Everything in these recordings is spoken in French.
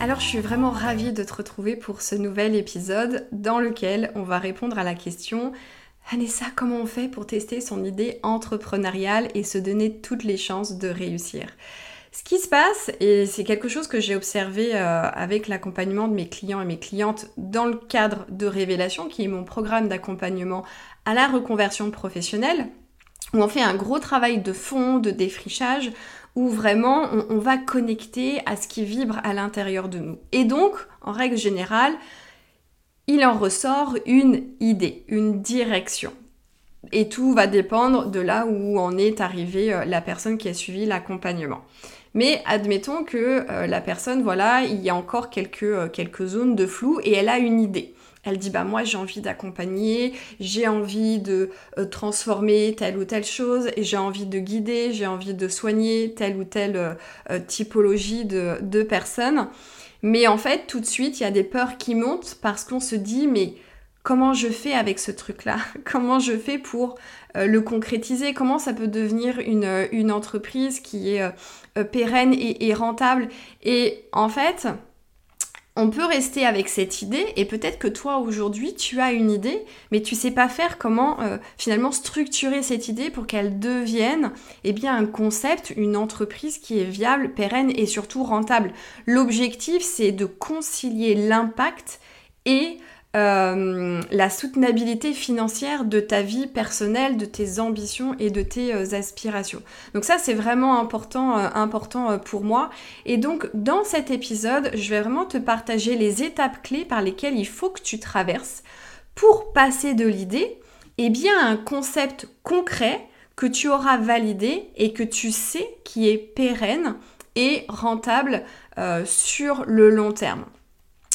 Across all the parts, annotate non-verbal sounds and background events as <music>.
Alors je suis vraiment ravie de te retrouver pour ce nouvel épisode dans lequel on va répondre à la question Vanessa, comment on fait pour tester son idée entrepreneuriale et se donner toutes les chances de réussir? Ce qui se passe, et c'est quelque chose que j'ai observé euh, avec l'accompagnement de mes clients et mes clientes dans le cadre de Révélation, qui est mon programme d'accompagnement à la reconversion professionnelle, où on fait un gros travail de fond, de défrichage, où vraiment on, va connecter à ce qui vibre à l'intérieur de nous. Et donc, en règle générale, il en ressort une idée, une direction. Et tout va dépendre de là où en est arrivée euh, la personne qui a suivi l'accompagnement. Mais admettons que euh, la personne, voilà, il y a encore euh, quelques zones de flou et elle a une idée. Elle dit bah moi j'ai envie d'accompagner, j'ai envie de euh, transformer telle ou telle chose, et j'ai envie de guider, j'ai envie de soigner telle ou telle euh, typologie de, de, personnes. Mais en fait tout de suite il y a des peurs qui montent parce qu'on se dit mais comment je fais avec ce truc-là? <laughs> Comment je fais pour euh, le concrétiser? Comment ça peut devenir une, entreprise qui est pérenne et rentable? Et en fait on peut rester avec cette idée et peut-être que toi aujourd'hui tu as une idée mais tu sais pas faire comment euh, finalement structurer cette idée pour qu'elle devienne eh bien un concept, une entreprise qui est viable, pérenne et surtout rentable. L'objectif c'est de concilier l'impact et euh, la soutenabilité financière de ta vie personnelle, de tes ambitions et de tes euh, aspirations. Donc ça c'est vraiment important, euh, important pour moi. Et donc dans cet épisode, je vais vraiment te partager les étapes clés par lesquelles il faut que tu traverses pour passer de l'idée et bien à un concept concret que tu auras validé et que tu sais qui est pérenne et rentable sur le long terme.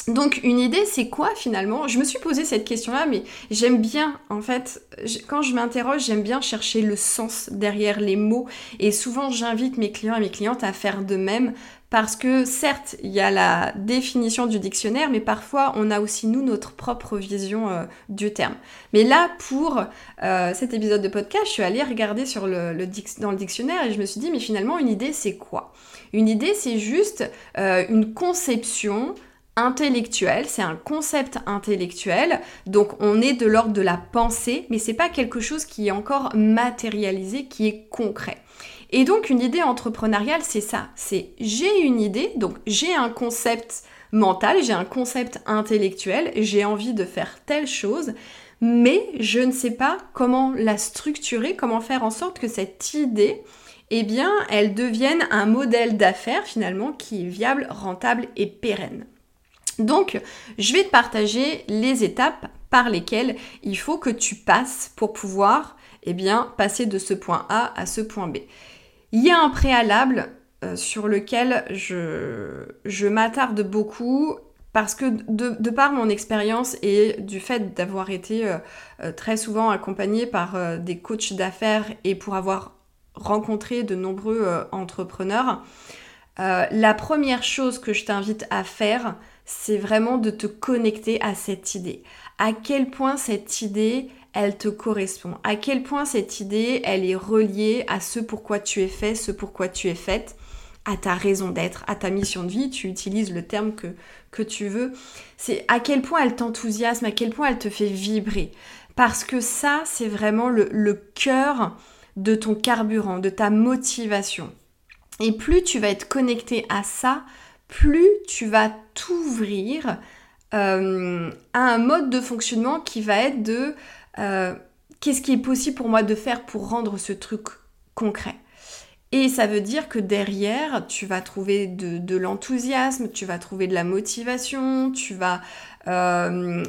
Donc une idée, c'est quoi finalement? Je me suis posé cette question-là, mais j'aime bien, en fait, quand je m'interroge, j'aime bien chercher le sens derrière les mots. Et souvent, j'invite mes clients et mes clientes à faire de même. Parce que certes, il y a la définition du dictionnaire, mais parfois on a aussi nous notre propre vision euh, du terme. Mais là, pour euh, cet épisode de podcast, je suis allée regarder dans le dictionnaire et je me suis dit, mais finalement, une idée, c'est quoi? Une idée, c'est juste euh, une conception intellectuel, c'est un concept intellectuel, donc on est de l'ordre de la pensée, mais c'est pas quelque chose qui est encore matérialisé, qui est concret. Et donc une idée entrepreneuriale, c'est ça, c'est j'ai une idée, donc j'ai un concept mental, j'ai un concept intellectuel, j'ai envie de faire telle chose, mais je ne sais pas comment la structurer, comment faire en sorte que cette idée, eh bien, elle devienne un modèle d'affaires finalement qui est viable, rentable et pérenne. Donc, je vais te partager les étapes par lesquelles il faut que tu passes pour pouvoir eh bien, passer de ce point A à ce point B. Il y a un préalable euh, sur lequel je, m'attarde beaucoup parce que de, par mon expérience et du fait d'avoir été euh, euh, très souvent accompagnée par des coachs d'affaires et pour avoir rencontré de nombreux entrepreneurs, la première chose que je t'invite à faire, c'est vraiment de te connecter à cette idée. À quel point cette idée, elle te correspond? À quel point cette idée, elle est reliée à ce pourquoi tu es fait, ce pourquoi tu es faite, à ta raison d'être, à ta mission de vie. Tu utilises le terme que, tu veux. C'est à quel point elle t'enthousiasme, à quel point elle te fait vibrer. Parce que ça, c'est vraiment le, le cœur de ton carburant, de ta motivation. Et plus tu vas être connecté à ça, plus tu vas t'ouvrir euh, à un mode de fonctionnement qui va être de euh, qu'est-ce qui est possible pour moi de faire pour rendre ce truc concret. Et ça veut dire que derrière, tu vas trouver de, l'enthousiasme, tu vas trouver de la motivation, tu vas euh,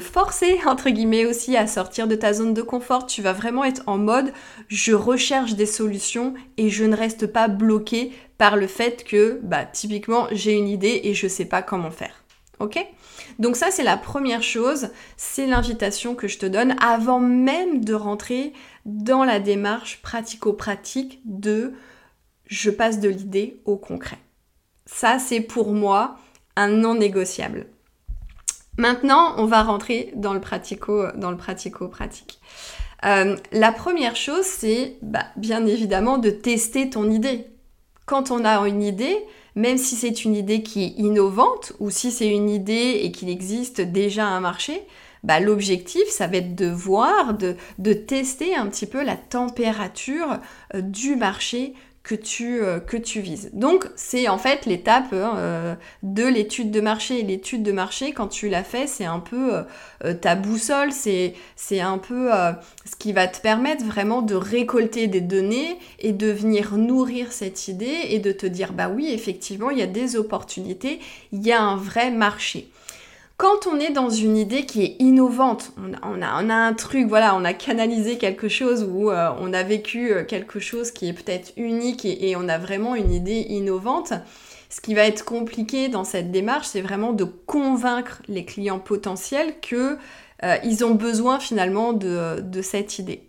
forcer, entre guillemets, aussi à sortir de ta zone de confort. Tu vas vraiment être en mode je recherche des solutions et je ne reste pas bloqué par le fait que, bah, typiquement, j'ai une idée et je sais pas comment faire. Ok? Donc ça, c'est la première chose. C'est l'invitation que je te donne avant même de rentrer dans la démarche pratico-pratique de je passe de l'idée au concret. Ça, c'est pour moi un non négociable. Maintenant, on va rentrer dans le pratico, dans le pratico-pratique. Euh, la première chose, c'est bah, bien évidemment de tester ton idée. Quand on a une idée, même si c'est une idée qui est innovante ou si c'est une idée et qu'il existe déjà un marché, bah, l'objectif, ça va être de voir, de, de, tester un petit peu la température euh, du marché que tu, euh, que tu vises. Donc c'est en fait l'étape hein, euh, de l'étude de marché. L'étude de marché, quand tu l'as fait, c'est un peu euh, ta boussole, c'est, c'est un peu ce qui va te permettre vraiment de récolter des données et de venir nourrir cette idée et de te dire bah oui, effectivement, il y a des opportunités, il y a un vrai marché. Quand on est dans une idée qui est innovante, on a, un truc, voilà, on a canalisé quelque chose ou euh, on a vécu euh, quelque chose qui est peut-être unique et, on a vraiment une idée innovante, ce qui va être compliqué dans cette démarche, c'est vraiment de convaincre les clients potentiels qu'ils euh, ont besoin finalement de cette idée.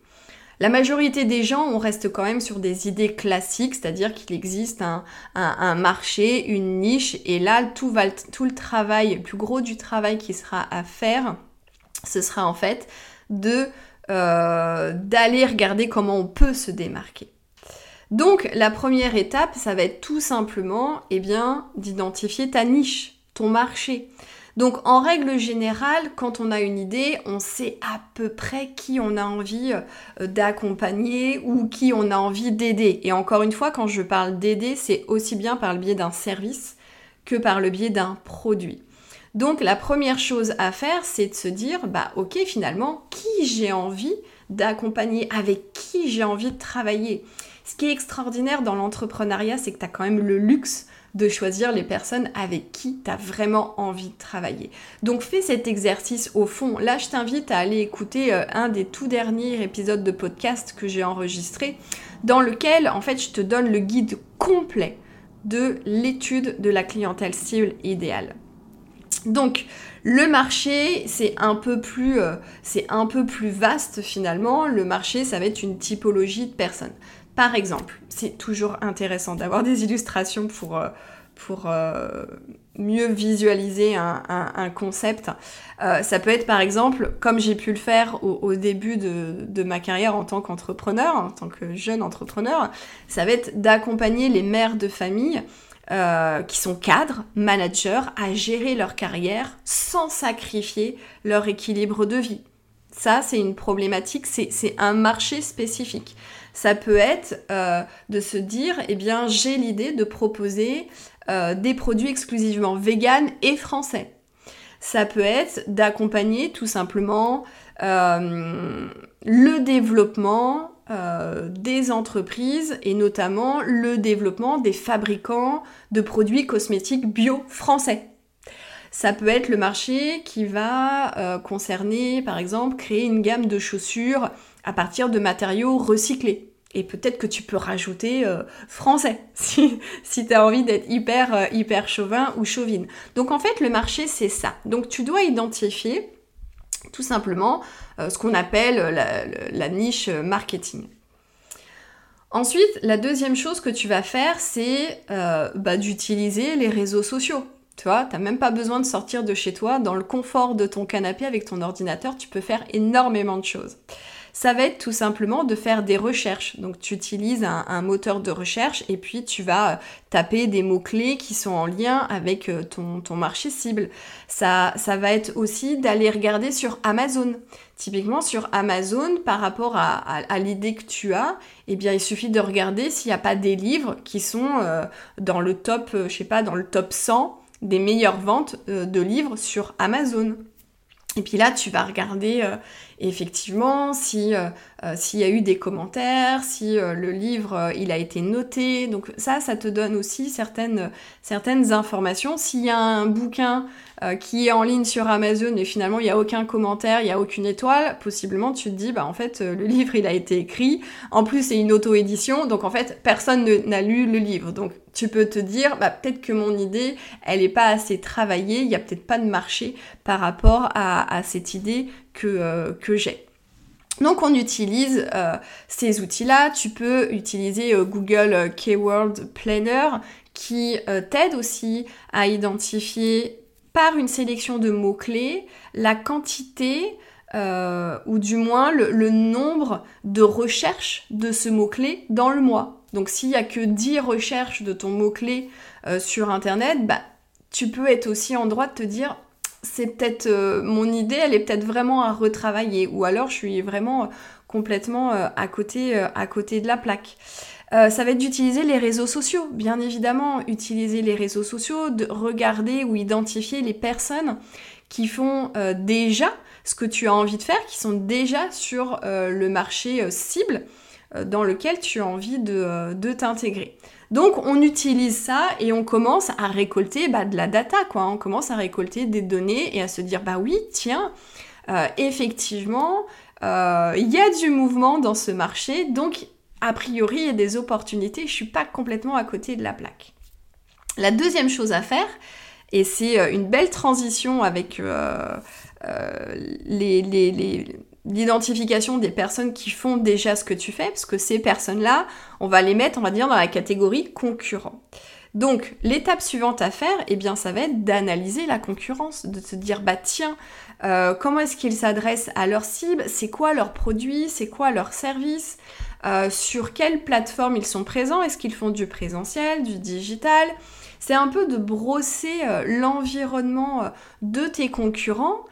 La majorité des gens, on reste quand même sur des idées classiques, c'est-à-dire qu'il existe un, marché, une niche, et là, tout, le travail, le plus gros du travail qui sera à faire, ce sera en fait de euh, d'aller regarder comment on peut se démarquer. Donc la première étape, ça va être tout simplement eh bien, d'identifier ta niche, ton marché. Donc en règle générale, quand on a une idée, on sait à peu près qui on a envie euh, d'accompagner ou qui on a envie d'aider. Et encore une fois, quand je parle d'aider, c'est aussi bien par le biais d'un service que par le biais d'un produit. Donc la première chose à faire, c'est de se dire, bah ok, finalement, qui j'ai envie d'accompagner, avec qui j'ai envie de travailler? Ce qui est extraordinaire dans l'entrepreneuriat, c'est que tu as quand même le luxe de choisir les personnes avec qui tu as vraiment envie de travailler. Donc fais cet exercice au fond. Là, je t'invite à aller écouter euh, un des tout derniers épisodes de podcast que j'ai enregistré, dans lequel, en fait, je te donne le guide complet de l'étude de la clientèle cible idéale. Donc, le marché, c'est un peu plus, euh, c'est un peu plus vaste finalement. Le marché, ça va être une typologie de personnes. Par exemple, c'est toujours intéressant d'avoir des illustrations pour, euh, euh, mieux visualiser un, concept. Ça peut être par exemple, comme j'ai pu le faire au, début de, ma carrière en tant qu'entrepreneur, en tant que jeune entrepreneur, ça va être d'accompagner les mères de famille qui sont cadres, managers, à gérer leur carrière sans sacrifier leur équilibre de vie. Ça, c'est une problématique, c'est un marché spécifique. Ça peut être euh, de se dire, eh bien, j'ai l'idée de proposer euh, des produits exclusivement véganes et français. Ça peut être d'accompagner tout simplement euh, le développement des entreprises et notamment le développement des fabricants de produits cosmétiques bio français. Ça peut être le marché qui va concerner, par exemple, créer une gamme de chaussures à partir de matériaux recyclés. Et peut-être que tu peux rajouter euh, français <laughs> si, si tu as envie d'être hyper, euh, hyper chauvin ou chauvine. Donc en fait, le marché, c'est ça. Donc tu dois identifier tout simplement euh, ce qu'on appelle la, niche marketing. Ensuite, la deuxième chose que tu vas faire, c'est bah, d'utiliser les réseaux sociaux. Tu vois, tu n'as même pas besoin de sortir de chez toi. Dans le confort de ton canapé avec ton ordinateur, tu peux faire énormément de choses ça va être tout simplement de faire des recherches. Donc tu utilises un, moteur de recherche et puis tu vas euh, taper des mots-clés qui sont en lien avec euh, ton, ton marché cible. Ça, ça va être aussi d'aller regarder sur Amazon. Typiquement sur Amazon, par rapport à, l'idée que tu as, eh bien il suffit de regarder s'il n'y a pas des livres qui sont euh, dans le top, je sais pas, dans le top 100 des meilleures ventes de livres sur Amazon. Et puis là, tu vas regarder effectivement, si euh, euh, s'il y a eu des commentaires, si euh, le livre il a été noté, donc ça, ça te donne aussi certaines certaines informations. S'il y a un bouquin qui est en ligne sur Amazon et finalement il n'y a aucun commentaire, il n'y a aucune étoile, possiblement tu te dis bah en fait le livre il a été écrit, en plus c'est une auto-édition, donc en fait personne n'a lu le livre, donc tu peux te dire bah peut-être que mon idée elle n'est pas assez travaillée, il n'y a peut-être pas de marché par rapport à, à cette idée euh, que, j'ai. Donc on utilise euh, ces outils-là. Tu peux utiliser euh, Google Keyword Planner qui t'aide aussi à identifier par une sélection de mots-clés la quantité ou du moins le, nombre de recherches de ce mot-clé dans le mois. Donc s'il n'y a que 10 recherches de ton mot-clé sur Internet, bah, tu peux être aussi en droit de te dire c'est peut-être euh, mon idée, elle est peut-être vraiment à retravailler, ou alors je suis vraiment euh, complètement euh, à, côté, de la plaque. ça va être d'utiliser les réseaux sociaux, bien évidemment, utiliser les réseaux sociaux, de regarder ou identifier les personnes qui font déjà ce que tu as envie de faire, qui sont déjà sur le marché cible dans lequel tu as envie de t'intégrer. Donc on utilise ça et on commence à récolter bah, de la data, quoi. On commence à récolter des données et à se dire bah oui, tiens, euh, effectivement, euh, il y a du mouvement dans ce marché, donc a priori il y a des opportunités. Je suis pas complètement à côté de la plaque. La deuxième chose à faire, et c'est euh, une belle transition avec les, les l'identification des personnes qui font déjà ce que tu fais, parce que ces personnes-là, on va les mettre, on va dire, dans la catégorie concurrent. Donc, l'étape suivante à faire, eh bien, ça va être d'analyser la concurrence, de se dire, bah tiens, euh, comment est-ce qu'ils s'adressent à leur cible, c'est quoi leurs produits, c'est quoi leurs services, euh, sur quelle plateforme ils sont présents, est-ce qu'ils font du présentiel, du digital? C'est un peu de brosser euh, l'environnement de tes concurrents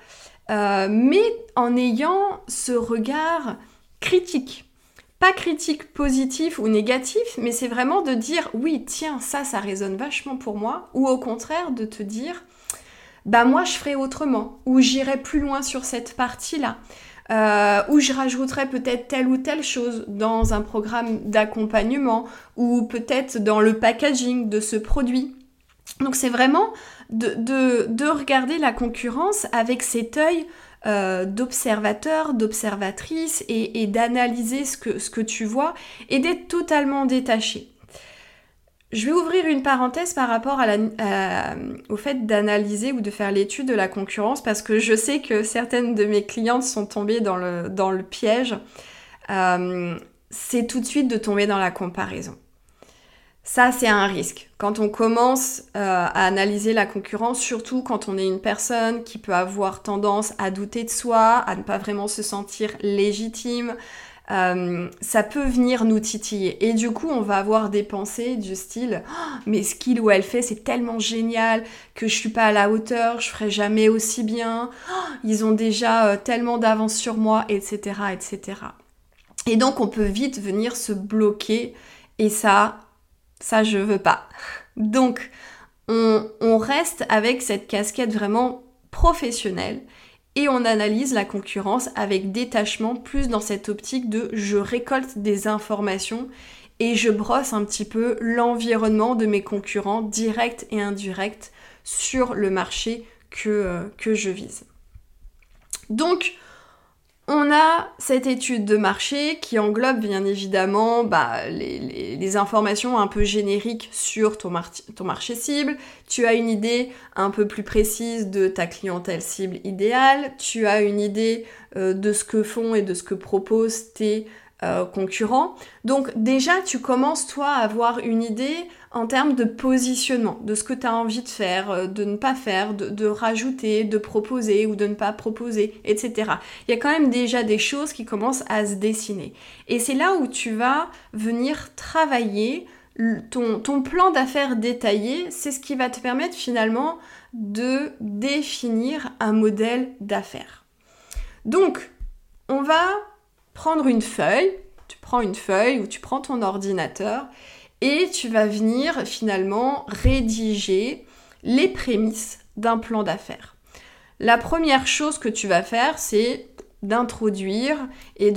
euh, mais en ayant ce regard critique. Pas critique positif ou négatif, mais c'est vraiment de dire oui, tiens, ça, ça résonne vachement pour moi, ou au contraire de te dire bah moi je ferai autrement, ou j'irai plus loin sur cette partie-là. Euh, ou je rajouterai peut-être telle ou telle chose dans un programme d'accompagnement ou peut-être dans le packaging de ce produit. Donc c'est vraiment de, regarder la concurrence avec cet œil euh, d'observateur, d'observatrice et, d'analyser ce que, tu vois et d'être totalement détaché. Je vais ouvrir une parenthèse par rapport au fait d'analyser ou de faire l'étude de la concurrence parce que je sais que certaines de mes clientes sont tombées dans le, dans le piège. Euh, c'est tout de suite de tomber dans la comparaison. Ça, c'est un risque. Quand on commence euh, à analyser la concurrence, surtout quand on est une personne qui peut avoir tendance à douter de soi, à ne pas vraiment se sentir légitime, euh, ça peut venir nous titiller. Et du coup, on va avoir des pensées du style oh, mais ce qu'il ou elle fait, c'est tellement génial que je suis pas à la hauteur, je ferai jamais aussi bien. Oh, ils ont déjà euh, tellement d'avance sur moi, etc., etc. Et donc, on peut vite venir se bloquer. Et ça, ça, je veux pas. Donc, on, reste avec cette casquette vraiment professionnelle et on analyse la concurrence avec détachement, plus dans cette optique de je récolte des informations et je brosse un petit peu l'environnement de mes concurrents directs et indirects sur le marché que, euh, que je vise. Donc, on a cette étude de marché qui englobe bien évidemment bah, les, informations un peu génériques sur ton, marché cible. Tu as une idée un peu plus précise de ta clientèle cible idéale. Tu as une idée euh, de ce que font et de ce que proposent tes euh, concurrents. Donc déjà, tu commences toi à avoir une idée en termes de positionnement, de ce que tu as envie de faire, euh, de ne pas faire, de, rajouter, de proposer ou de ne pas proposer, etc. Il y a quand même déjà des choses qui commencent à se dessiner. Et c'est là où tu vas venir travailler ton, ton plan d'affaires détaillé, c'est ce qui va te permettre finalement de définir un modèle d'affaires. Donc, on va prendre une feuille, tu prends une feuille ou tu prends ton ordinateur et tu vas venir finalement rédiger les prémices d'un plan d'affaires. La première chose que tu vas faire, c'est d'introduire et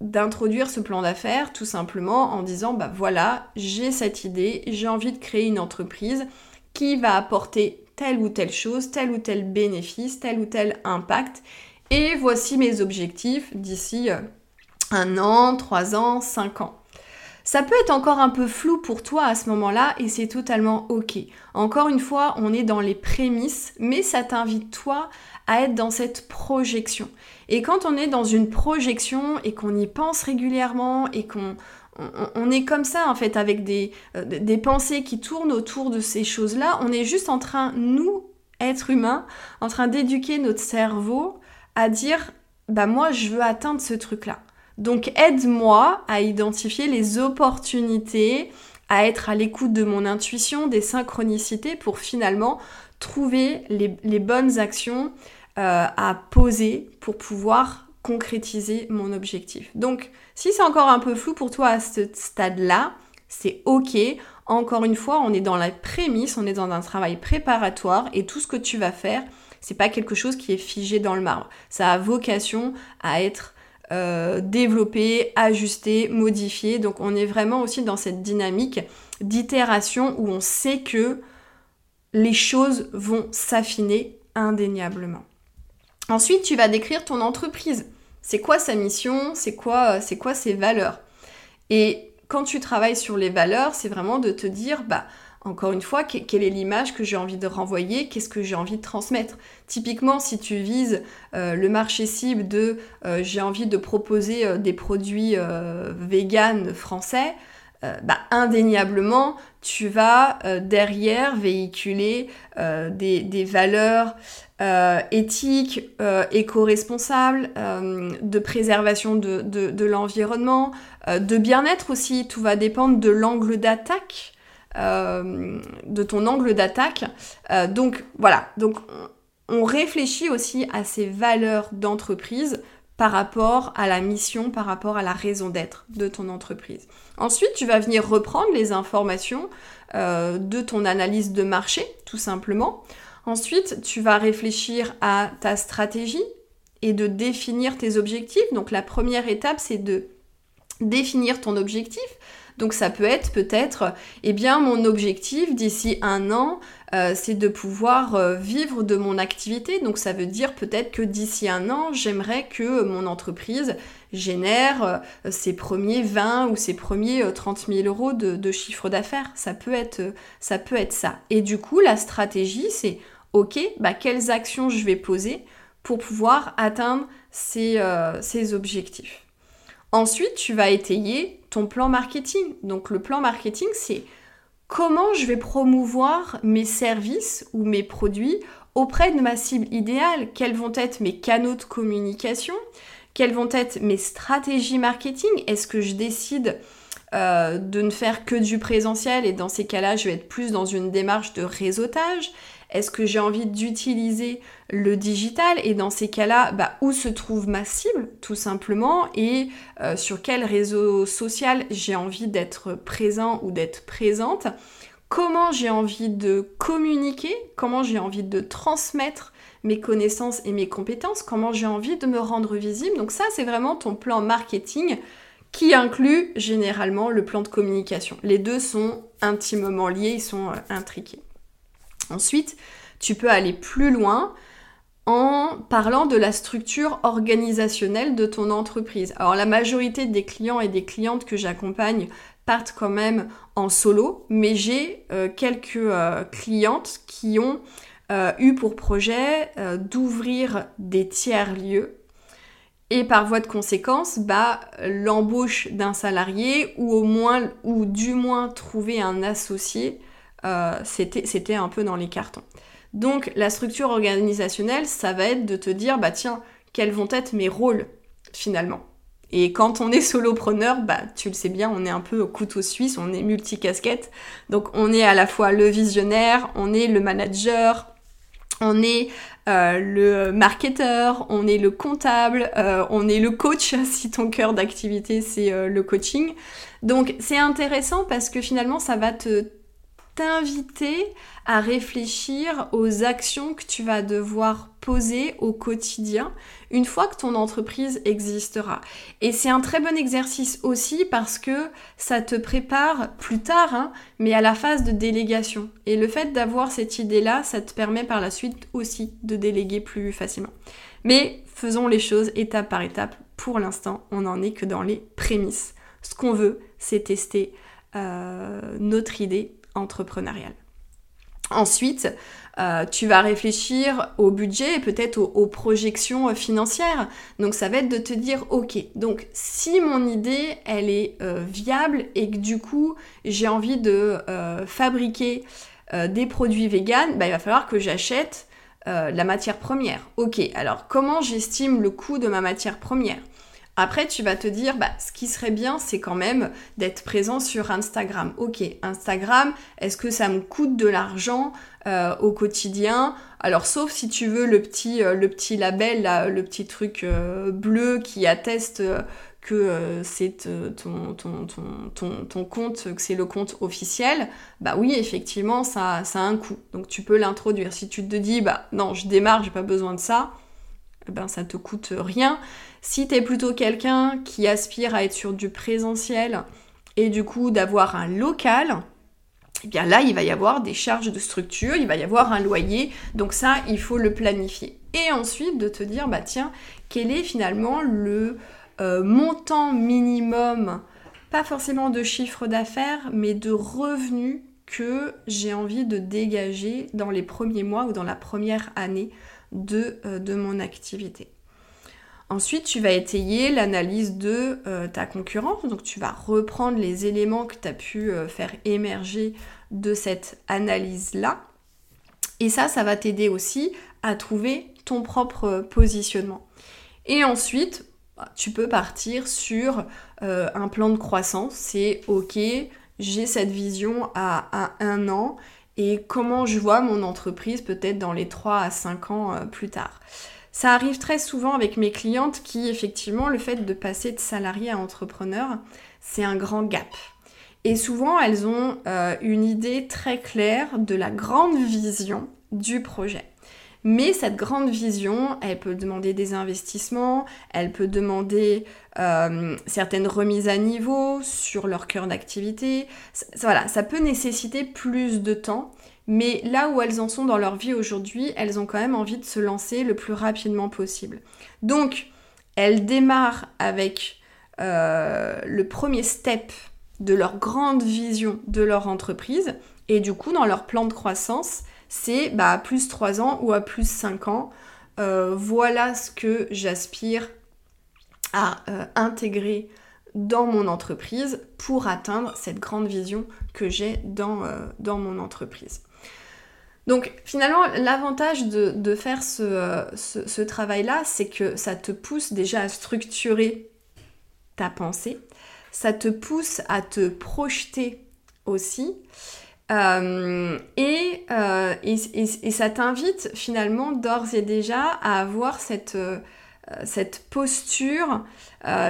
d'introduire ce plan d'affaires tout simplement en disant bah voilà, j'ai cette idée, j'ai envie de créer une entreprise qui va apporter telle ou telle chose, tel ou tel bénéfice, tel ou tel impact et voici mes objectifs d'ici euh, un an, trois ans, cinq ans. Ça peut être encore un peu flou pour toi à ce moment-là et c'est totalement ok. Encore une fois, on est dans les prémices, mais ça t'invite toi à être dans cette projection. Et quand on est dans une projection et qu'on y pense régulièrement et qu'on on, est comme ça en fait avec des, euh, des pensées qui tournent autour de ces choses-là, on est juste en train, nous, êtres humains, en train d'éduquer notre cerveau à dire, bah moi je veux atteindre ce truc-là. Donc aide-moi à identifier les opportunités, à être à l'écoute de mon intuition, des synchronicités pour finalement trouver les, bonnes actions euh, à poser pour pouvoir concrétiser mon objectif. Donc si c'est encore un peu flou pour toi à ce stade-là, c'est ok. Encore une fois, on est dans la prémisse, on est dans un travail préparatoire et tout ce que tu vas faire, c'est pas quelque chose qui est figé dans le marbre. Ça a vocation à être euh, développer, ajuster, modifier. Donc on est vraiment aussi dans cette dynamique d'itération où on sait que les choses vont s'affiner indéniablement. Ensuite, tu vas décrire ton entreprise. C'est quoi sa mission? C'est quoi, c'est quoi ses valeurs? Et quand tu travailles sur les valeurs, c'est vraiment de te dire, bah, encore une fois, quelle est l'image que j'ai envie de renvoyer, qu'est-ce que j'ai envie de transmettre? Typiquement, si tu vises euh, le marché cible de euh, j'ai envie de proposer euh, des produits véganes français, bah, indéniablement, tu vas derrière véhiculer des, valeurs éthiques, éco-responsables, de préservation de l'environnement, de bien-être aussi. Tout va dépendre de l'angle d'attaque euh, de ton angle d'attaque. Euh, donc voilà, donc on réfléchit aussi à ces valeurs d'entreprise par rapport à la mission, par rapport à la raison d'être de ton entreprise. Ensuite, tu vas venir reprendre les informations euh, de ton analyse de marché, tout simplement. Ensuite, tu vas réfléchir à ta stratégie et de définir tes objectifs. Donc la première étape, c'est de définir ton objectif. Donc ça peut être peut-être, eh bien mon objectif d'ici un an, euh, c'est de pouvoir euh, vivre de mon activité. Donc ça veut dire peut-être que d'ici un an, j'aimerais que mon entreprise génère euh, ses premiers 20 ou ses premiers 30 000 euros de, chiffre d'affaires. Ça peut être ça. Et du coup, la stratégie, c'est ok, bah, quelles actions je vais poser pour pouvoir atteindre ces objectifs? Ensuite, tu vas étayer ton plan marketing. Donc le plan marketing, c'est comment je vais promouvoir mes services ou mes produits auprès de ma cible idéale. Quels vont être mes canaux de communication? Quelles vont être mes stratégies marketing? Est-ce que je décide euh, de ne faire que du présentiel et dans ces cas-là, je vais être plus dans une démarche de réseautage? Est-ce que j'ai envie d'utiliser le digital Et dans ces cas-là, bah, où se trouve ma cible, tout simplement, et euh, sur quel réseau social j'ai envie d'être présent ou d'être présente Comment j'ai envie de communiquer Comment j'ai envie de transmettre mes connaissances et mes compétences Comment j'ai envie de me rendre visible Donc ça, c'est vraiment ton plan marketing qui inclut généralement le plan de communication. Les deux sont intimement liés, ils sont euh, intriqués. Ensuite, tu peux aller plus loin en parlant de la structure organisationnelle de ton entreprise. Alors la majorité des clients et des clientes que j'accompagne partent quand même en solo, mais j'ai euh, quelques euh, clientes qui ont euh, eu pour projet d'ouvrir des tiers-lieux et par voie de conséquence, bah, l'embauche d'un salarié ou au moins ou du moins trouver un associé euh, c'était un peu dans les cartons. Donc la structure organisationnelle, ça va être de te dire, bah tiens, quels vont être mes rôles finalement. Et quand on est solopreneur, bah tu le sais bien, on est un peu au couteau suisse, on est multicasquette. Donc on est à la fois le visionnaire, on est le manager, on est euh, le marketeur, on est le comptable, euh, on est le coach <laughs> si ton cœur d'activité c'est le coaching. Donc c'est intéressant parce que finalement ça va te t'inviter à réfléchir aux actions que tu vas devoir poser au quotidien une fois que ton entreprise existera. Et c'est un très bon exercice aussi parce que ça te prépare plus tard, hein, mais à la phase de délégation. Et le fait d'avoir cette idée-là, ça te permet par la suite aussi de déléguer plus facilement. Mais faisons les choses étape par étape. Pour l'instant, on n'en est que dans les prémices. Ce qu'on veut, c'est tester euh, notre idée entrepreneuriale. Ensuite, euh, tu vas réfléchir au budget et peut-être aux, projections euh, financières. Donc ça va être de te dire, ok, donc si mon idée, elle est euh, viable et que du coup, j'ai envie de fabriquer des produits véganes, bah, il va falloir que j'achète la matière première. Ok, alors comment j'estime le coût de ma matière première? Après, tu vas te dire, bah, ce qui serait bien, c'est quand même d'être présent sur Instagram. Ok, Instagram, est-ce que ça me coûte de l'argent euh, au quotidien? Alors, sauf si tu veux le petit, euh, le petit label, le petit truc euh, bleu qui atteste que c'est ton, ton, ton, ton, compte, que c'est le compte officiel, bah oui, effectivement, ça, ça a un coût. Donc, tu peux l'introduire. Si tu te dis, bah non, je démarre, j'ai pas besoin de ça, ben ça te coûte rien. Si tu es plutôt quelqu'un qui aspire à être sur du présentiel et du coup d'avoir un local, eh bien là, il va y avoir des charges de structure, il va y avoir un loyer, donc ça, il faut le planifier. Et ensuite de te dire, bah tiens, quel est finalement le euh, montant minimum, pas forcément de chiffre d'affaires, mais de revenus que j'ai envie de dégager dans les premiers mois ou dans la première année de, euh, de mon activité. Ensuite, tu vas étayer l'analyse de euh, ta concurrence. Donc, tu vas reprendre les éléments que tu as pu euh, faire émerger de cette analyse-là. Et ça, ça va t'aider aussi à trouver ton propre positionnement. Et ensuite, tu peux partir sur un plan de croissance. C'est OK, j'ai cette vision à, un an et comment je vois mon entreprise peut-être dans les 3 à 5 ans plus tard. Ça arrive très souvent avec mes clientes qui, effectivement, le fait de passer de salarié à entrepreneur, c'est un grand gap. Et souvent, elles ont euh, une idée très claire de la grande vision du projet. Mais cette grande vision, elle peut demander des investissements, elle peut demander euh, certaines remises à niveau sur leur cœur d'activité. Voilà, ça peut nécessiter plus de temps mais là où elles en sont dans leur vie aujourd'hui, elles ont quand même envie de se lancer le plus rapidement possible. Donc, elles démarrent avec euh, le premier step de leur grande vision de leur entreprise, et du coup, dans leur plan de croissance, c'est bah, à plus 3 ans ou à plus 5 ans. Euh, voilà ce que j'aspire à euh, intégrer dans mon entreprise pour atteindre cette grande vision que j'ai dans, dans mon entreprise. Donc finalement, l'avantage de, faire ce, travail-là, c'est que ça te pousse déjà à structurer ta pensée, ça te pousse à te projeter aussi, euh, euh, et, ça t'invite finalement d'ores et déjà à avoir cette, euh, cette posture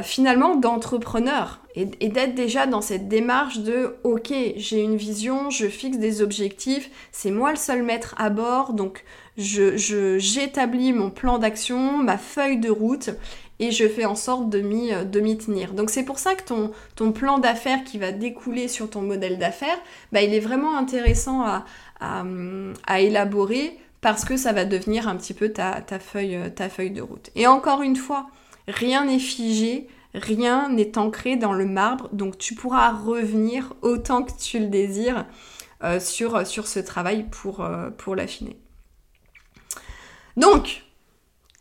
finalement d'entrepreneur et, d'être déjà dans cette démarche de ok, j'ai une vision, je fixe des objectifs, c'est moi le seul maître à bord, donc je, j'établis mon plan d'action, ma feuille de route et je fais en sorte de m'y, de m'y tenir. Donc c'est pour ça que ton, ton plan d'affaires qui va découler sur ton modèle d'affaires, bah, il est vraiment intéressant à, à, élaborer parce que ça va devenir un petit peu ta, ta, feuille, ta feuille de route. Et encore une fois, rien n'est figé, Rien n'est ancré dans le marbre, donc tu pourras revenir autant que tu le désires euh, sur, sur ce travail pour, euh, pour l'affiner. Donc,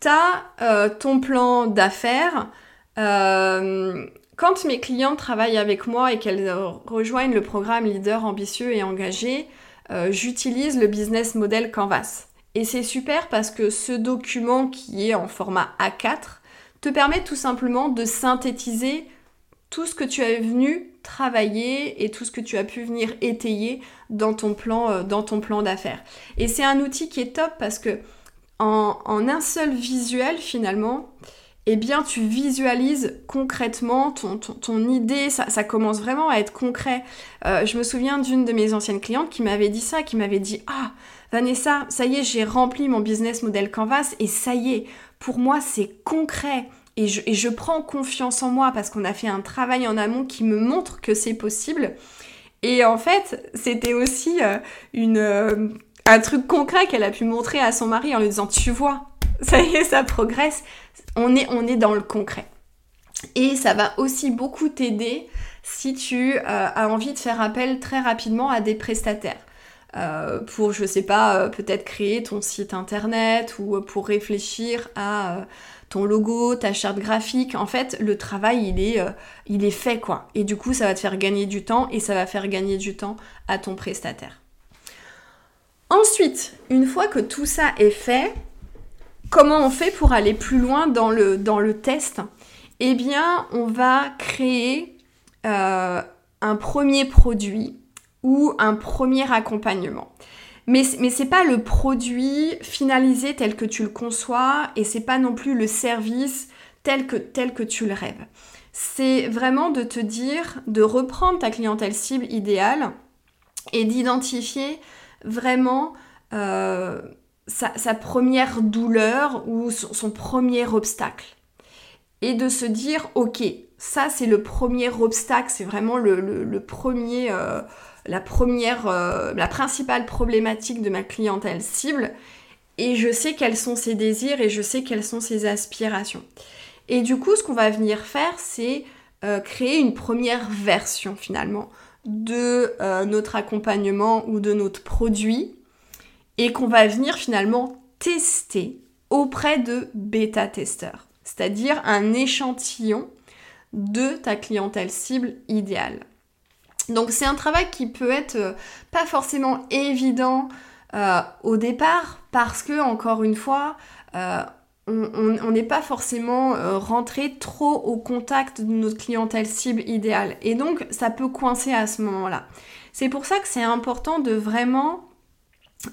tu as euh, ton plan d'affaires. quand mes clients travaillent avec moi et qu'elles rejoignent le programme Leader ambitieux et engagé, j'utilise le business model Canvas. Et c'est super parce que ce document qui est en format A4, te permet tout simplement de synthétiser tout ce que tu as venu travailler et tout ce que tu as pu venir étayer euh, dans ton plan d'affaires. Et c'est un outil qui est top parce que en, un seul visuel finalement, eh bien tu visualises concrètement ton, idée, ça, commence vraiment à être concret. Euh, je me souviens d'une de mes anciennes clientes qui m'avait dit ça, qui m'avait dit Ah, Vanessa, ça y est, j'ai rempli mon business model Canvas et ça y est, pour moi c'est concret. Et je, et je prends confiance en moi parce qu'on a fait un travail en amont qui me montre que c'est possible. Et en fait, c'était aussi euh, une, euh, un truc concret qu'elle a pu montrer à son mari en lui disant Tu vois, ça y est, ça progresse. On est, on est dans le concret. Et ça va aussi beaucoup t'aider si tu euh, as envie de faire appel très rapidement à des prestataires. Euh, pour, je sais pas, euh, peut-être créer ton site internet ou pour réfléchir à ton logo, ta charte graphique. En fait, le travail, il est, il est fait, quoi. Et du coup, ça va te faire gagner du temps et ça va faire gagner du temps à ton prestataire. Ensuite, une fois que tout ça est fait, Comment on fait pour aller plus loin dans le, test? Eh bien, on va créer euh, un premier produit ou un premier accompagnement. Mais, mais c'est pas le produit finalisé tel que tu le conçois et c'est pas non plus le service tel que, tel que tu le rêves. C'est vraiment de te dire, de reprendre ta clientèle cible idéale et d'identifier vraiment euh, sa, première douleur ou son, premier obstacle. Et de se dire, ok, ça c'est le premier obstacle, c'est vraiment le, premier, euh, la première, euh, la principale problématique de ma clientèle cible. Et je sais quels sont ses désirs et je sais quelles sont ses aspirations. Et du coup, ce qu'on va venir faire, c'est créer une première version finalement de notre accompagnement ou de notre produit et qu'on va venir finalement tester auprès de bêta-testeurs, c'est-à-dire un échantillon de ta clientèle cible idéale. Donc c'est un travail qui peut être euh, pas forcément évident euh, au départ parce que encore une fois euh, on n'est pas forcément rentré trop au contact de notre clientèle cible idéale et donc ça peut coincer à ce moment-là. C'est pour ça que c'est important de vraiment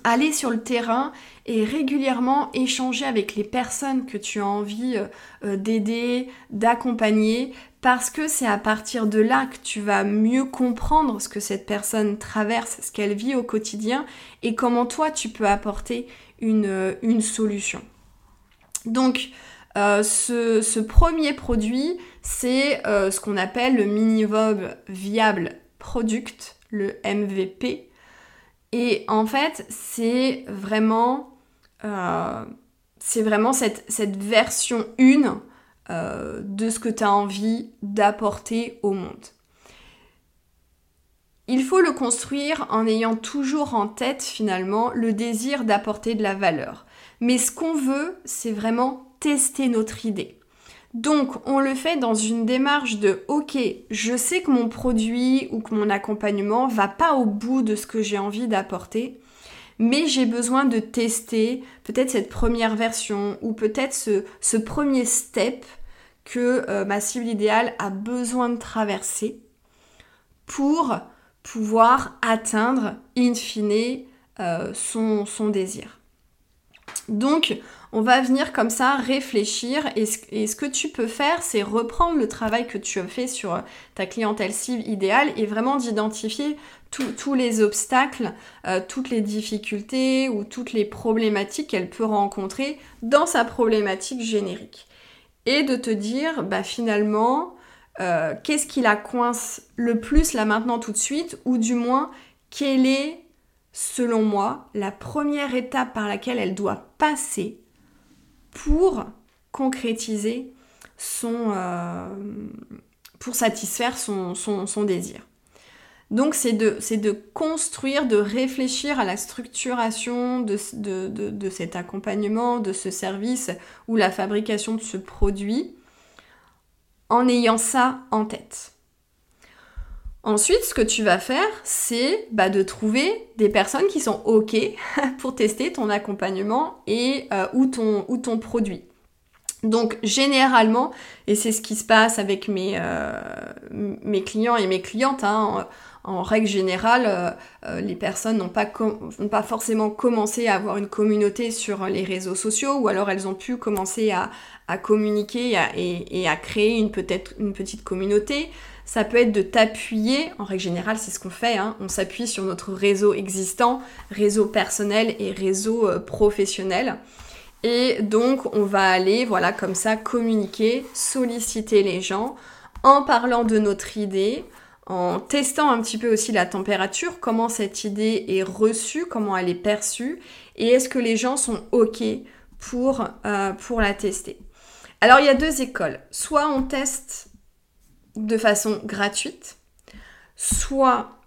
aller sur le terrain et régulièrement échanger avec les personnes que tu as envie euh, euh, d'aider, d'accompagner, parce que c'est à partir de là que tu vas mieux comprendre ce que cette personne traverse, ce qu'elle vit au quotidien et comment toi tu peux apporter une, euh, solution. Donc, ce, premier produit, c'est ce qu'on appelle le minimum viable product, le MVP. Et en fait, c'est vraiment, euh, cette, version 1 euh, de ce que tu as envie d'apporter au monde. Il faut le construire en ayant toujours en tête finalement le désir d'apporter de la valeur. Mais ce qu'on veut, c'est vraiment tester notre idée. Donc, on le fait dans une démarche de OK, je sais que mon produit ou que mon accompagnement va pas au bout de ce que j'ai envie d'apporter, mais j'ai besoin de tester peut-être cette première version ou peut-être ce, premier step que euh, ma cible idéale a besoin de traverser pour pouvoir atteindre in fine euh, son, son désir. Donc, on va venir comme ça réfléchir et ce, que tu peux faire, c'est reprendre le travail que tu as fait sur ta clientèle cible idéale et vraiment d'identifier tous les obstacles, euh, toutes les difficultés ou toutes les problématiques qu'elle peut rencontrer dans sa problématique générique. Et de te dire, bah finalement, euh, qu'est-ce qui la coince le plus là maintenant tout de suite, ou du moins, quelle est, selon moi, la première étape par laquelle elle doit passer pour concrétiser son... Euh, pour satisfaire son, désir. Donc c'est de, de, construire, de réfléchir à la structuration de, de, cet accompagnement, de ce service ou la fabrication de ce produit en ayant ça en tête. Ensuite, ce que tu vas faire, c'est bah, de trouver des personnes qui sont OK <laughs> pour tester ton accompagnement et euh, ou, ton, ou ton produit. Donc généralement, et c'est ce qui se passe avec mes, euh, mes clients et mes clientes, hein, en règle générale, les personnes n'ont pas, pas, forcément commencé à avoir une communauté sur les réseaux sociaux, ou alors elles ont pu commencer à, communiquer et, à créer une, peut-être une petite communauté. Ça peut être de t'appuyer, en règle générale c'est ce qu'on fait, hein. on s'appuie sur notre réseau existant, réseau personnel et réseau euh, professionnel. Et donc on va aller, voilà, comme ça, communiquer, solliciter les gens en parlant de notre idée, en testant un petit peu aussi la température, comment cette idée est reçue, comment elle est perçue, et est-ce que les gens sont OK pour, euh, pour la tester. Alors il y a deux écoles. Soit on teste de façon gratuite, soit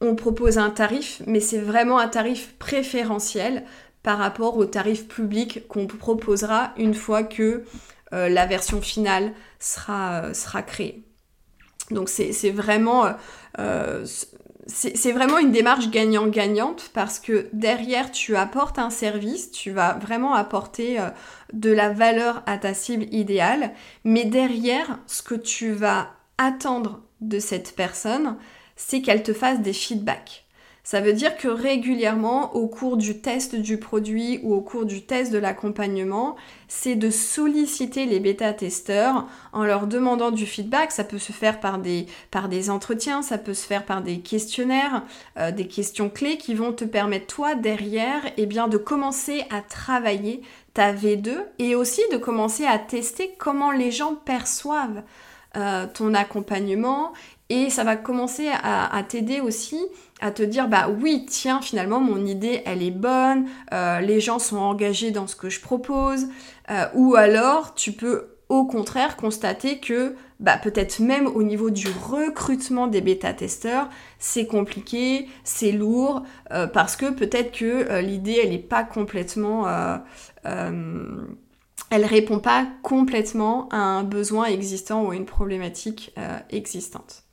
on propose un tarif, mais c'est vraiment un tarif préférentiel par rapport au tarif public qu'on proposera une fois que euh, la version finale sera, euh, créée. Donc c'est vraiment, euh, c'est vraiment une démarche gagnant-gagnante parce que derrière tu apportes un service, tu vas vraiment apporter de la valeur à ta cible idéale, mais derrière ce que tu vas attendre de cette personne, c'est qu'elle te fasse des feedbacks. Ça veut dire que régulièrement, au cours du test du produit ou au cours du test de l'accompagnement, c'est de solliciter les bêta-testeurs en leur demandant du feedback. Ça peut se faire par des, par des entretiens, ça peut se faire par des questionnaires, euh, des questions clés qui vont te permettre, toi, derrière, eh bien, de commencer à travailler ta V2 et aussi de commencer à tester comment les gens perçoivent euh, ton accompagnement. Et ça va commencer à, t'aider aussi à te dire bah oui tiens finalement mon idée elle est bonne, euh, les gens sont engagés dans ce que je propose. Euh, ou alors tu peux au contraire constater que bah, peut-être même au niveau du recrutement des bêta-testeurs, c'est compliqué, c'est lourd, parce que peut-être que l'idée, elle n'est pas complètement elle répond pas complètement à un besoin existant ou à une problématique euh, existante.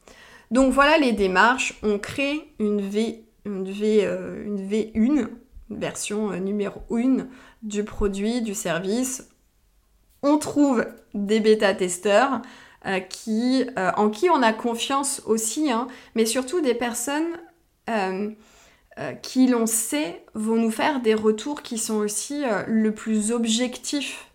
Donc voilà les démarches. On crée une V, une V, euh, une V1, une version euh, numéro 1 du produit, du service. On trouve des bêta-testeurs en qui on a confiance aussi, hein, mais surtout des personnes qui, l'on sait, vont nous faire des retours qui sont aussi le plus objectifs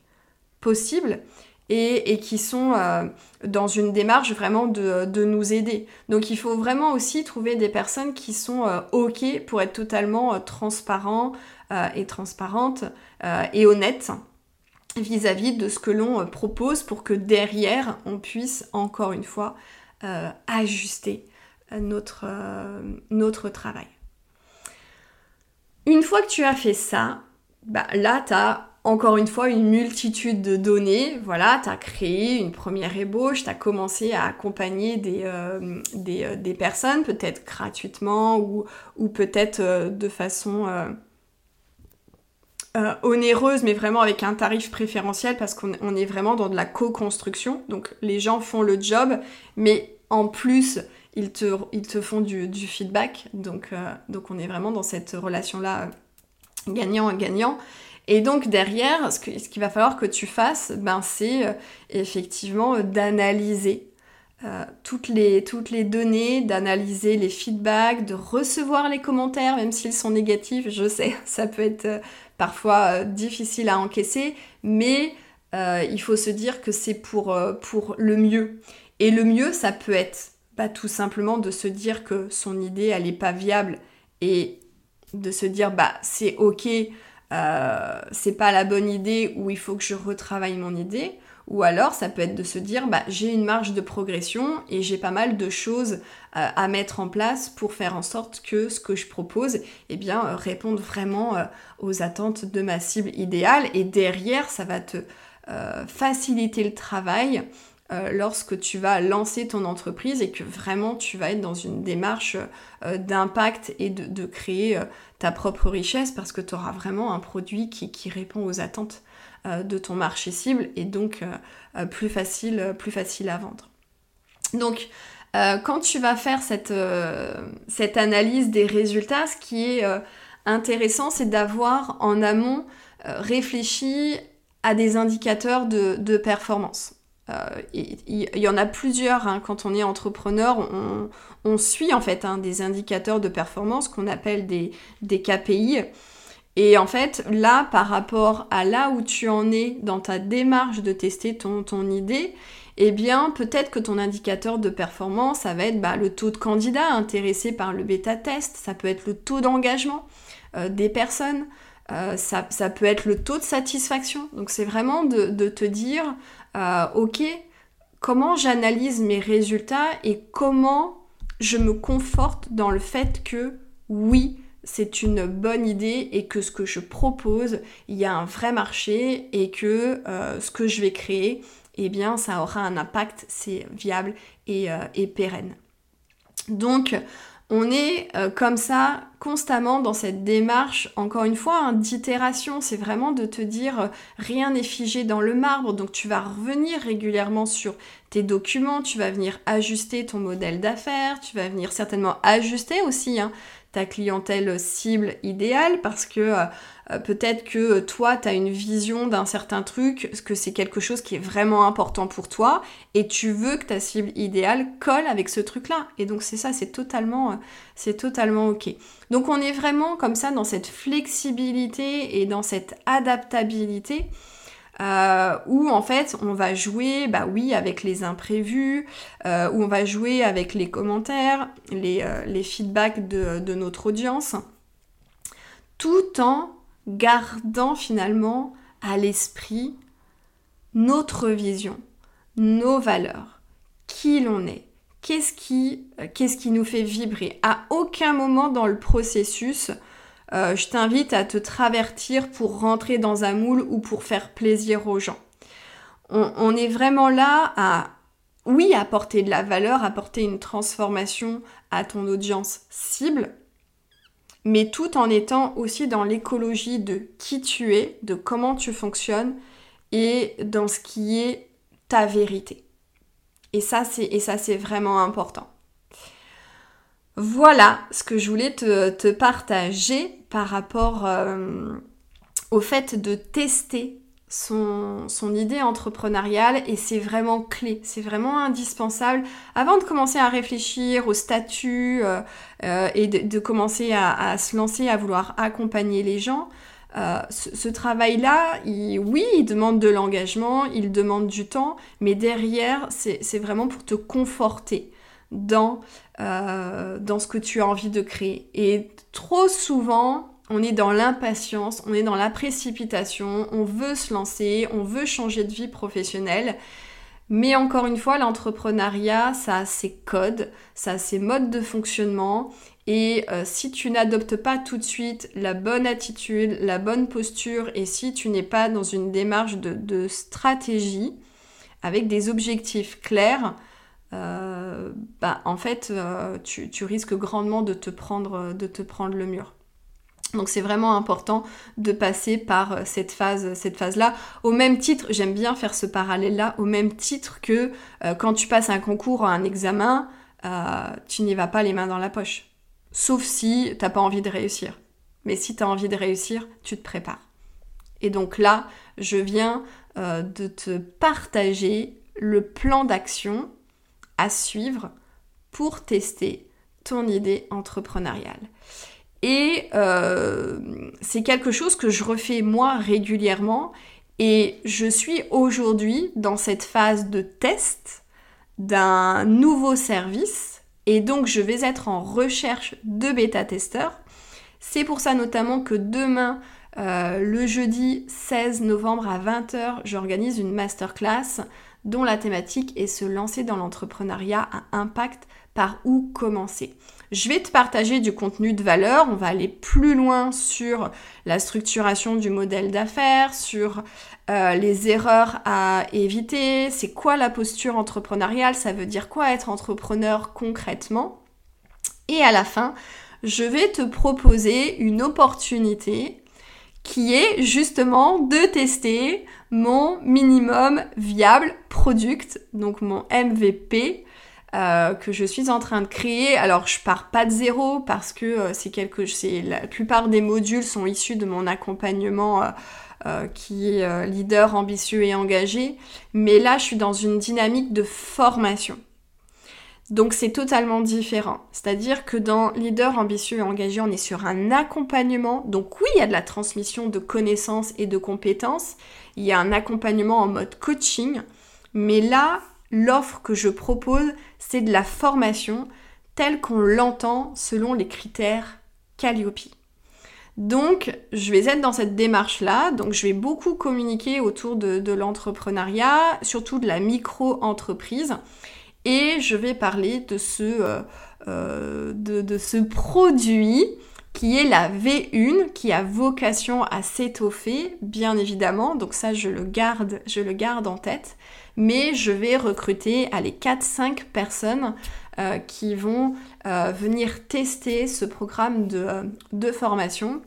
possibles et, qui sont euh, dans une démarche vraiment de, nous aider. Donc il faut vraiment aussi trouver des personnes qui sont euh, OK pour être totalement euh, transparents et transparentes et honnêtes vis-à-vis de ce que l'on propose pour que derrière on puisse encore une fois ajuster notre, notre travail. Une fois que tu as fait ça, bah, là tu as encore une fois une multitude de données. Voilà, tu as créé une première ébauche, tu as commencé à accompagner des, euh, euh, des, personnes, peut-être gratuitement ou, peut-être euh, de façon onéreuse, mais vraiment avec un tarif préférentiel parce qu'on est vraiment dans de la co-construction. Donc les gens font le job, mais en plus, ils te, font du, du feedback. Donc, donc on est vraiment dans cette relation-là gagnant-gagnant. Et donc derrière, ce qu'il va falloir que tu fasses, ben, c'est euh, effectivement euh, d'analyser euh, toutes, les, toutes les données, d'analyser les feedbacks, de recevoir les commentaires, même s'ils sont négatifs, je sais, <laughs> ça peut être parfois difficile à encaisser, mais il faut se dire que c'est pour, pour le mieux. Et le mieux, ça peut être bah, tout simplement de se dire que son idée, elle n'est pas viable et de se dire, bah c'est ok, euh, c'est pas la bonne idée ou il faut que je retravaille mon idée. Ou alors ça peut être de se dire bah, j'ai une marge de progression et j'ai pas mal de choses euh, à mettre en place pour faire en sorte que ce que je propose eh bien, euh, réponde vraiment aux attentes de ma cible idéale. Et derrière, ça va te faciliter le travail euh, lorsque tu vas lancer ton entreprise et que vraiment tu vas être dans une démarche euh, d'impact et de, créer euh, ta propre richesse parce que tu auras vraiment un produit qui, répond aux attentes de ton marché cible et donc plus, facile, plus facile à vendre. Donc, quand tu vas faire cette, cette, analyse des résultats, ce qui est intéressant, c'est d'avoir en amont réfléchi à des indicateurs de performance. Il y, en a plusieurs hein. quand on est entrepreneur, on, suit en fait hein, des indicateurs de performance qu'on appelle des, KPI. Et en fait, là, par rapport à là où tu en es dans ta démarche de tester ton, ton idée, eh bien, peut-être que ton indicateur de performance, ça va être bah, le taux de candidats intéressés par le bêta-test, ça peut être le taux d'engagement euh, des personnes, euh, ça, peut être le taux de satisfaction. Donc, c'est vraiment de, te dire, euh, ok, comment j'analyse mes résultats et comment je me conforte dans le fait que oui, c'est une bonne idée et que ce que je propose, il y a un vrai marché et que euh, ce que je vais créer, eh bien, ça aura un impact, c'est viable et, euh, pérenne. Donc, on est euh, comme ça constamment dans cette démarche, encore une fois, hein, d'itération. C'est vraiment de te dire rien n'est figé dans le marbre. Donc tu vas revenir régulièrement sur tes documents, tu vas venir ajuster ton modèle d'affaires, tu vas venir certainement ajuster aussi hein, ta clientèle cible idéale parce que euh, euh, peut-être que toi, tu as une vision d'un certain truc, que c'est quelque chose qui est vraiment important pour toi et tu veux que ta cible idéale colle avec ce truc-là. Et donc c'est ça, c'est totalement, euh, c'est totalement ok. Donc on est vraiment comme ça dans cette flexibilité et dans cette adaptabilité euh, où en fait on va jouer, bah oui, avec les imprévus, euh, où on va jouer avec les commentaires, les, euh, feedbacks de, de, notre audience, tout en gardant finalement à l'esprit notre vision, nos valeurs, qui l'on est, qu'est-ce qui, qu'est-ce qui nous fait vibrer. À aucun moment dans le processus, euh, je t'invite à te travertir pour rentrer dans un moule ou pour faire plaisir aux gens. On, est vraiment là à, oui, apporter de la valeur, apporter une transformation à ton audience cible, mais tout en étant aussi dans l'écologie de qui tu es, de comment tu fonctionnes et dans ce qui est ta vérité. Et ça, c'est vraiment important. Voilà ce que je voulais te, partager par rapport euh, au fait de tester son, idée entrepreneuriale et c'est vraiment clé, c'est vraiment indispensable avant de commencer à réfléchir au statut euh, euh, et de, commencer à, se lancer, à vouloir accompagner les gens. ce, ce travail-là, oui, il demande de l'engagement, il demande du temps, mais derrière, c'est vraiment pour te conforter dans, euh, dans ce que tu as envie de créer. Et trop souvent, on est dans l'impatience, on est dans la précipitation, on veut se lancer, on veut changer de vie professionnelle. Mais encore une fois, l'entrepreneuriat, ça a ses codes, ça a ses modes de fonctionnement. Et euh, si tu n'adoptes pas tout de suite la bonne attitude, la bonne posture, et si tu n'es pas dans une démarche de stratégie, avec des objectifs clairs, euh, bah, en fait, euh, tu, risques grandement de te prendre, de te prendre le mur. Donc c'est vraiment important de passer par euh, cette phase, cette phase-là. Au même titre, j'aime bien faire ce parallèle-là, au même titre que quand tu passes un concours ou un examen, tu n'y vas pas les mains dans la poche. Sauf si t'as pas envie de réussir. Mais si tu as envie de réussir, tu te prépares. Et donc là, je viens de te partager le plan d'action à suivre pour tester ton idée entrepreneuriale. Et euh, c'est quelque chose que je refais moi régulièrement et je suis aujourd'hui dans cette phase de test d'un nouveau service et donc je vais être en recherche de bêta-testeurs. C'est pour ça notamment que demain, euh, le jeudi 16 novembre à 20h, j'organise une masterclass dont la thématique est se lancer dans l'entrepreneuriat à impact par où commencer. Je vais te partager du contenu de valeur, on va aller plus loin sur la structuration du modèle d'affaires, sur euh, les erreurs à éviter, c'est quoi la posture entrepreneuriale, ça veut dire quoi être entrepreneur concrètement? Et à la fin, je vais te proposer une opportunité qui est justement de tester mon minimum viable product, donc mon MVP, euh, que je suis en train de créer. Alors je pars pas de zéro parce que euh, c'est quelque, c'est la plupart des modules sont issus de mon accompagnement qui est leader ambitieux et engagé, mais là je suis dans une dynamique de formation. Donc c'est totalement différent. C'est-à-dire que dans leader ambitieux et engagé, on est sur un accompagnement. Donc oui, il y a de la transmission de connaissances et de compétences. Il y a un accompagnement en mode coaching. Mais là, l'offre que je propose, c'est de la formation telle qu'on l'entend selon les critères Calliope. Donc, je vais être dans cette démarche-là. Donc, je vais beaucoup communiquer autour de, de l'entrepreneuriat, surtout de la micro-entreprise. Et je vais parler de ce, euh, euh, de, ce produit qui est la V1, qui a vocation à s'étoffer, bien évidemment. Donc ça, je le garde, je le garde en tête. Mais je vais recruter les 4-5 personnes euh, qui vont venir tester ce programme de, de formation.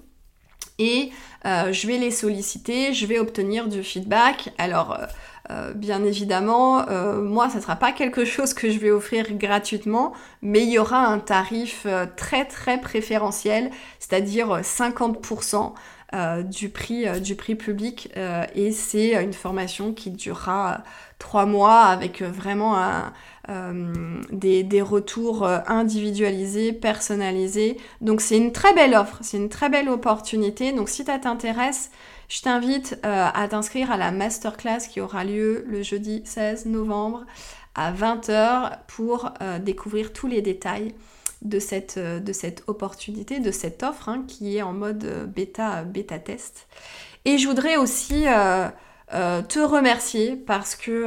Et je vais les solliciter, je vais obtenir du feedback. Alors, euh, bien évidemment, euh, moi, ça ne sera pas quelque chose que je vais offrir gratuitement, mais il y aura un tarif euh, très très préférentiel, c'est-à-dire 50% du, prix, du prix public. et c'est une formation qui durera trois mois avec vraiment des, des, retours individualisés, personnalisés. Donc c'est une très belle offre, c'est une très belle opportunité. Donc si ça t'intéresse, je t'invite euh, à t'inscrire à la masterclass qui aura lieu le jeudi 16 novembre à 20h pour euh, découvrir tous les détails de cette, euh, de cette opportunité, de cette offre hein, qui est en mode bêta, bêta test. Et je voudrais aussi te remercier parce que,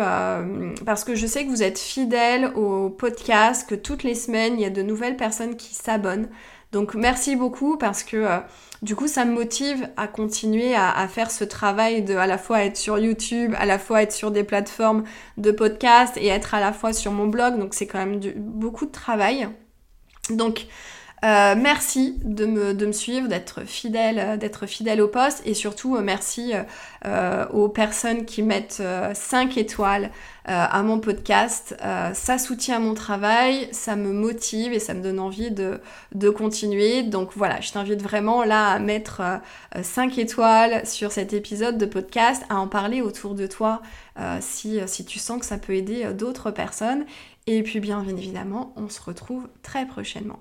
parce que je sais que vous êtes fidèle au podcast, que toutes les semaines il y a de nouvelles personnes qui s'abonnent. Donc merci beaucoup parce que euh, du coup ça me motive à continuer à, faire ce travail de à la fois être sur YouTube, à la fois être sur des plateformes de podcast et être à la fois sur mon blog. Donc c'est quand même beaucoup de travail. Donc euh, merci de me, de me suivre, d'être fidèle, euh, d'être fidèle au poste et surtout euh, merci aux personnes qui mettent 5 étoiles à mon podcast. ça soutient mon travail, ça me motive et ça me donne envie de, de continuer. Donc voilà, je t'invite vraiment là à mettre 5 étoiles sur cet épisode de podcast, à en parler autour de toi si, si tu sens que ça peut aider d'autres personnes. Et puis bien évidemment, on se retrouve très prochainement